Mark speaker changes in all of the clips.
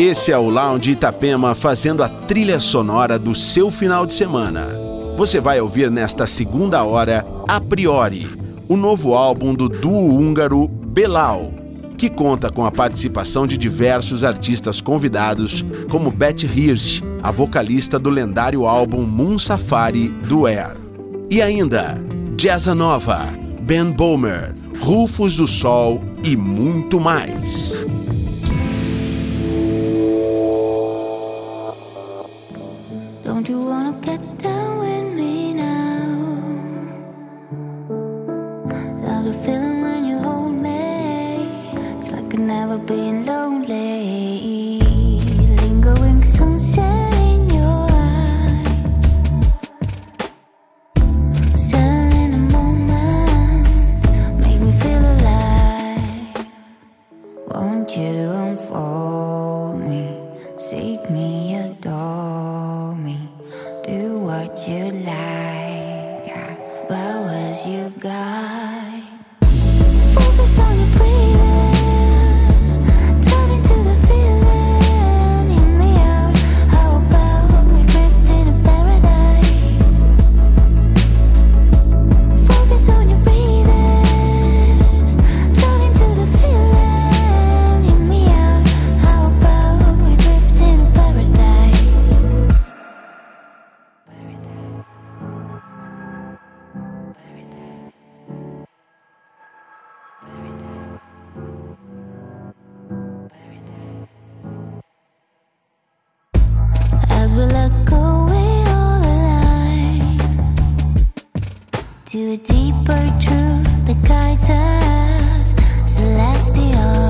Speaker 1: Esse é o Lounge Itapema fazendo a trilha sonora do seu final de semana. Você vai ouvir nesta segunda hora A Priori, o novo álbum do duo húngaro Belal, que conta com a participação de diversos artistas convidados, como Beth Hirsch, a vocalista do lendário álbum Moon Safari do Air. E ainda Jazza Nova, Ben Bomer, Rufus do Sol e muito mais. deeper truth
Speaker 2: that guides us, celestial.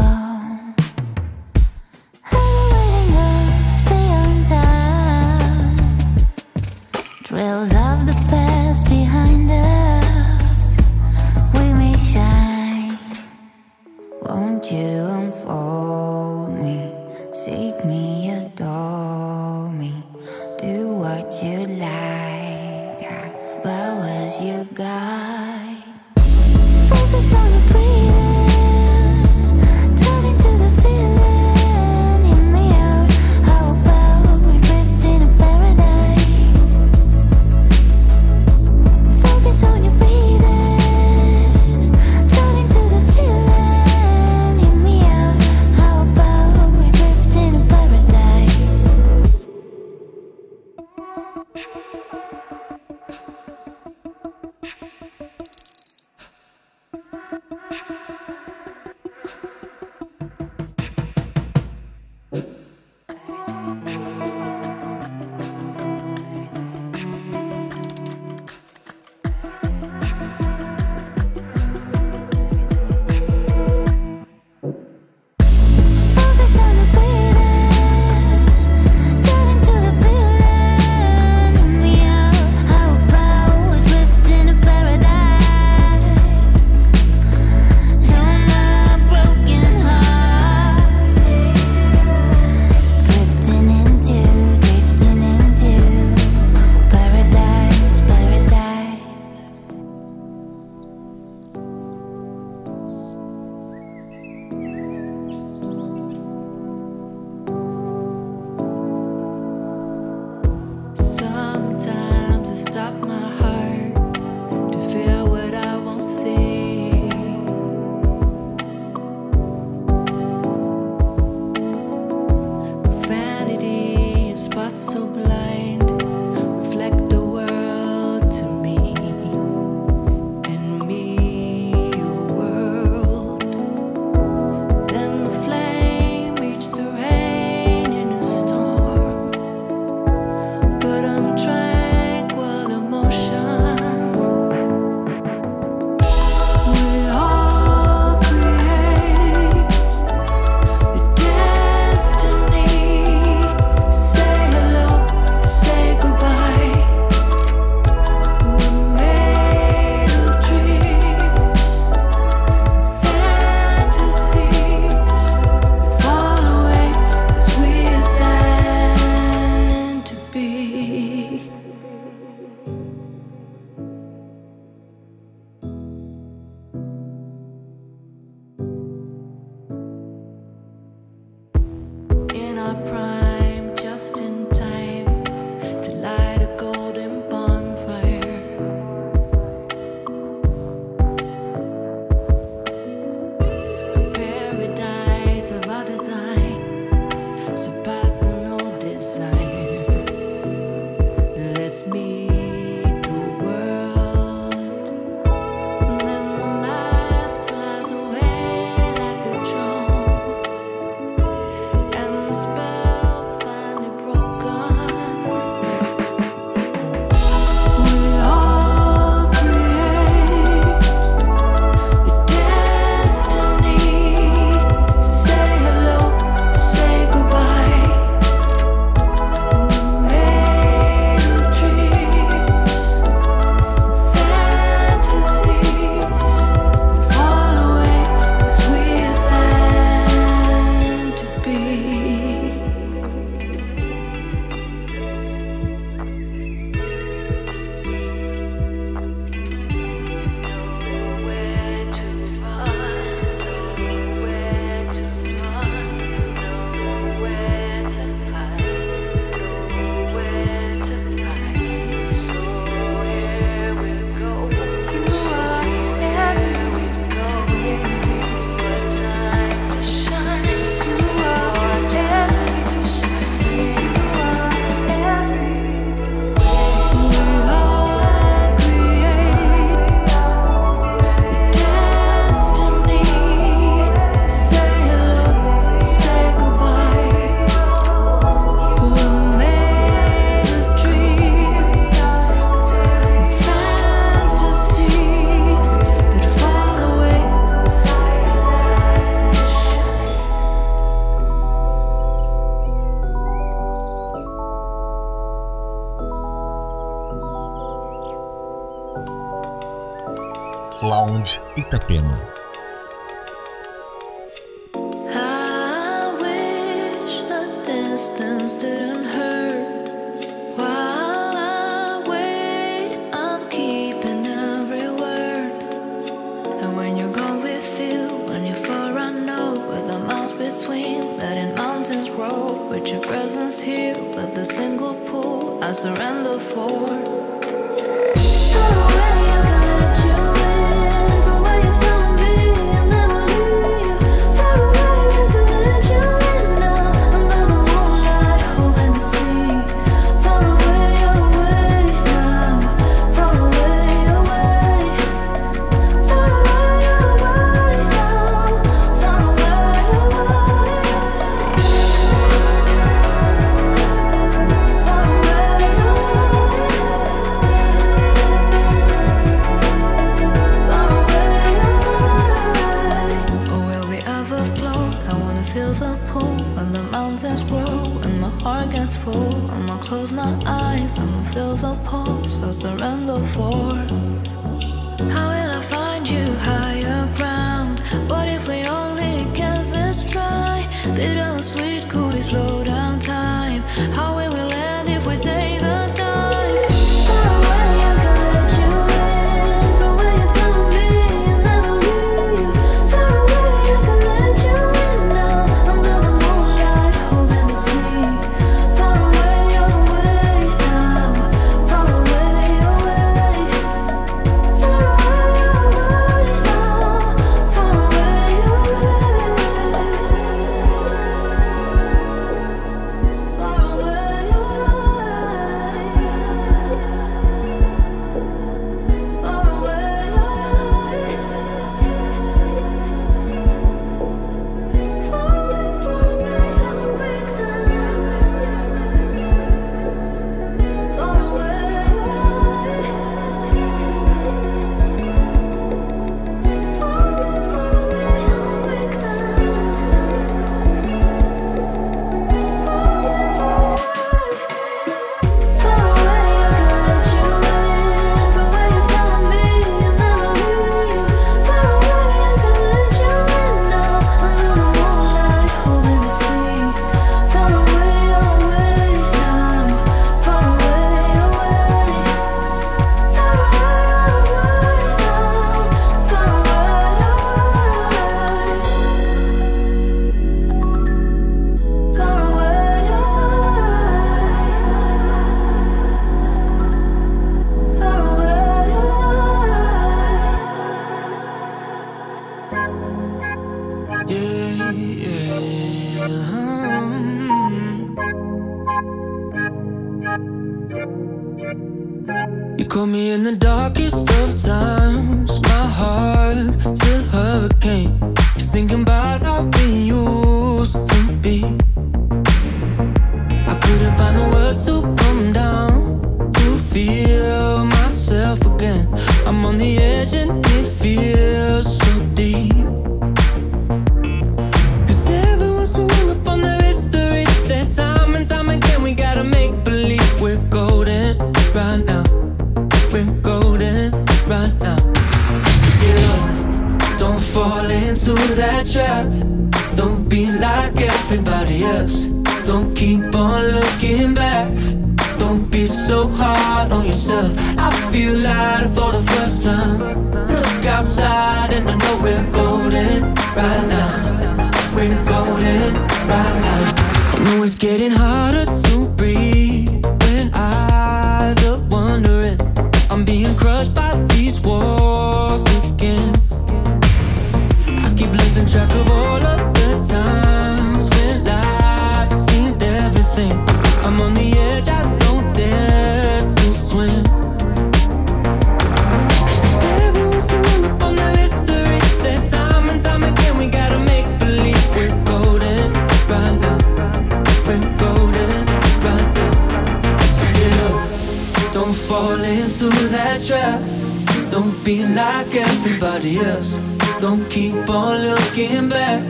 Speaker 3: Everybody else. Don't keep on looking back.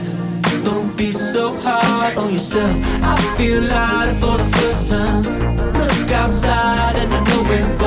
Speaker 3: Don't be so hard on yourself. I feel lighter for the first time. Look outside and I know we're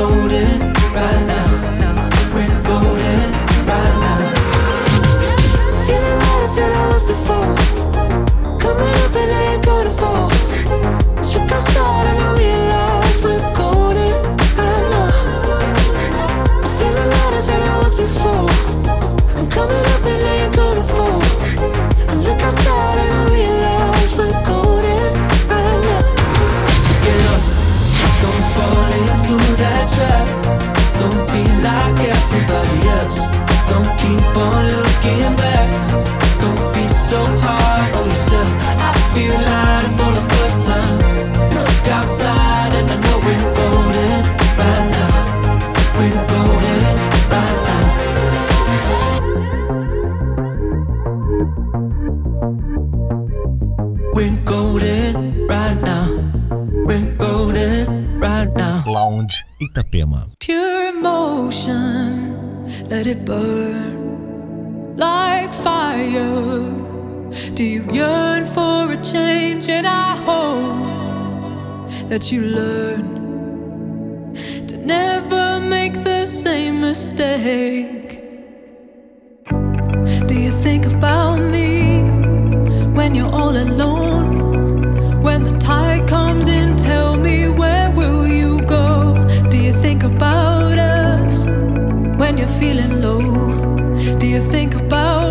Speaker 1: burn like fire? Do you yearn for a change? And I hope that you learn to never make the same mistake. feeling low? Do you think about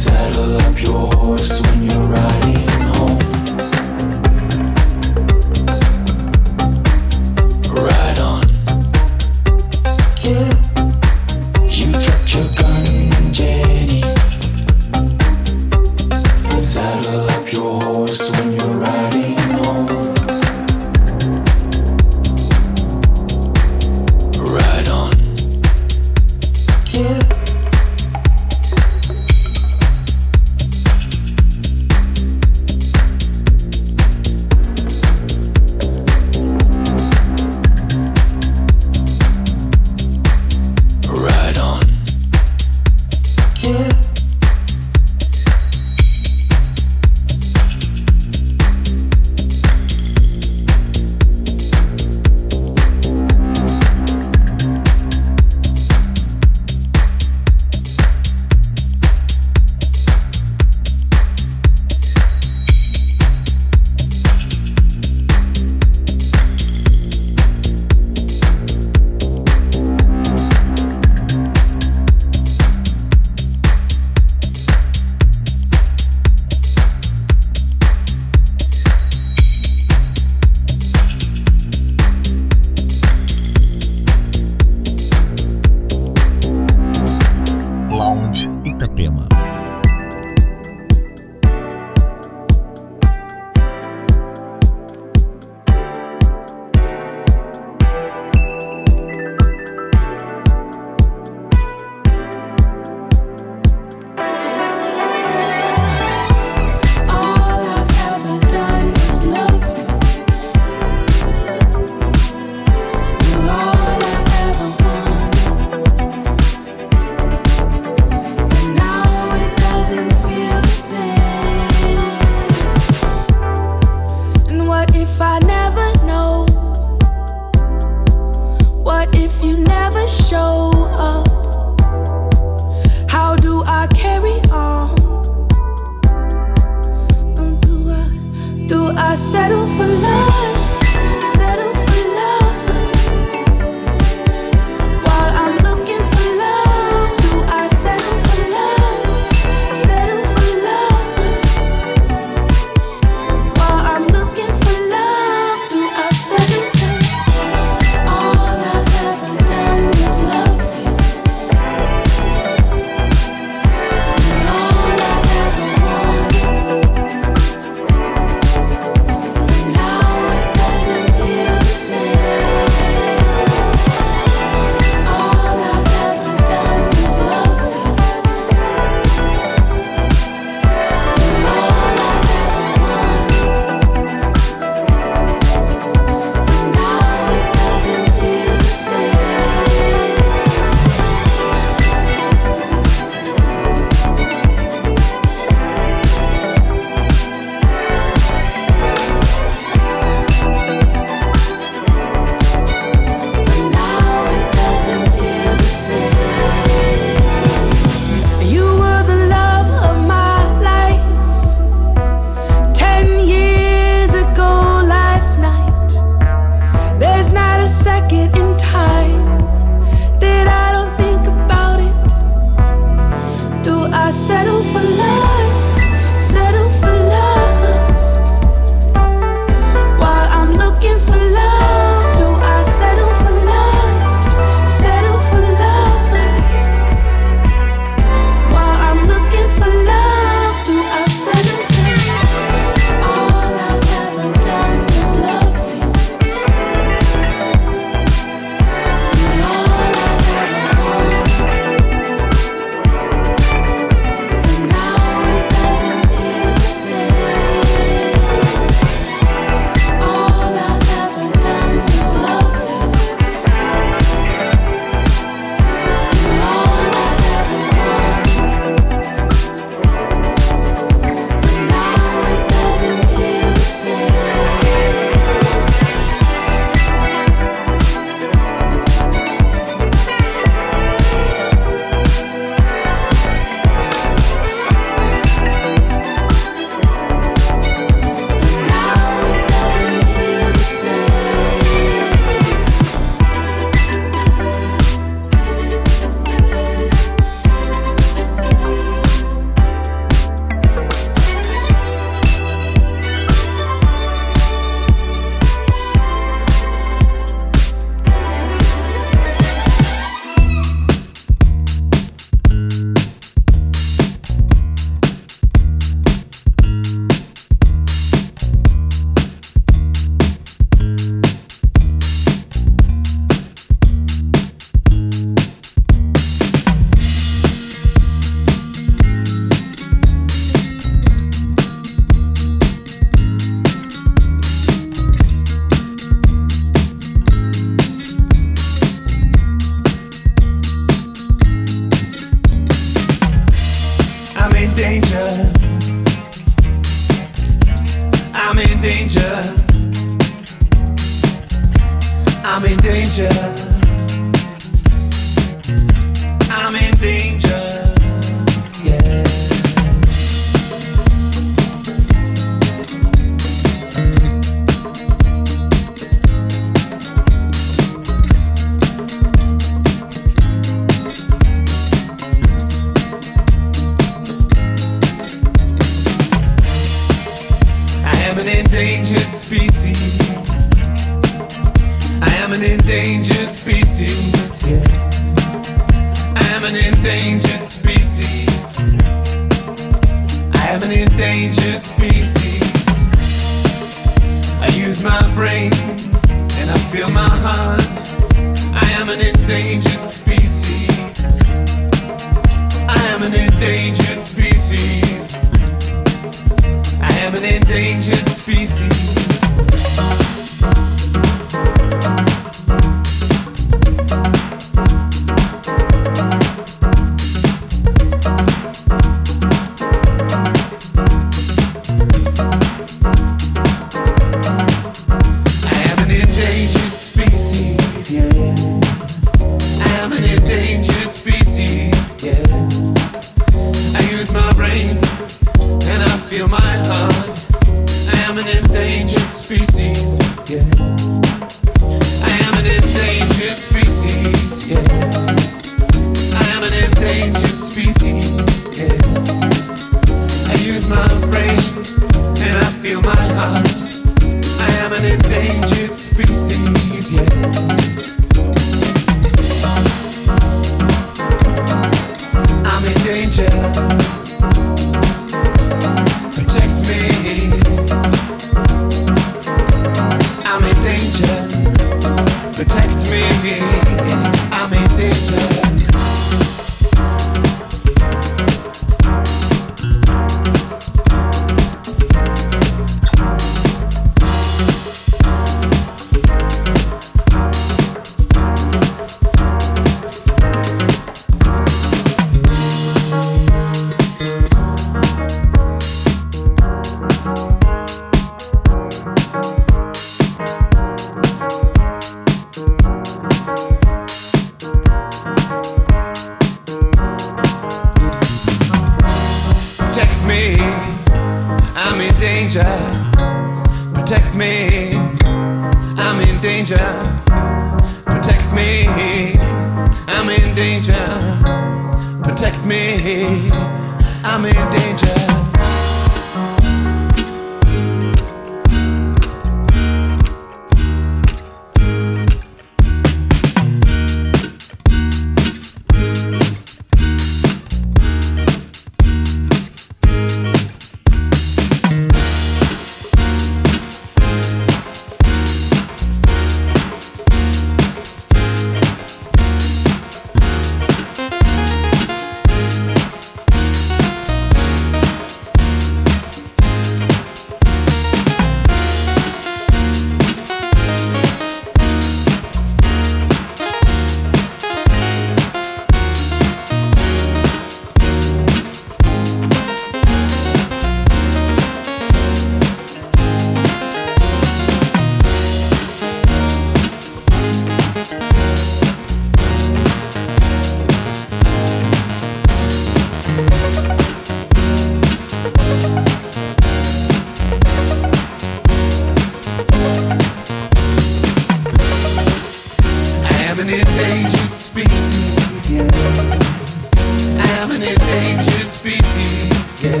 Speaker 1: said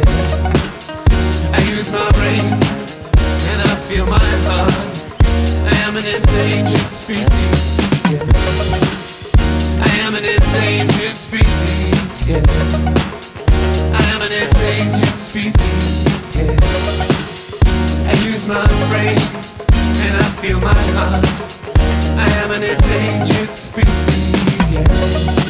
Speaker 1: I use my brain and I feel
Speaker 3: my heart I am an endangered species I am an endangered species. I am an endangered species. I use my brain and I feel my heart I am an endangered species
Speaker 1: yeah.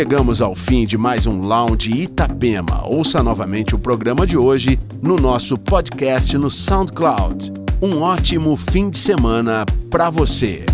Speaker 4: Chegamos ao fim de mais um Lounge Itapema. Ouça novamente o programa de hoje no nosso podcast no SoundCloud. Um ótimo fim de semana para você.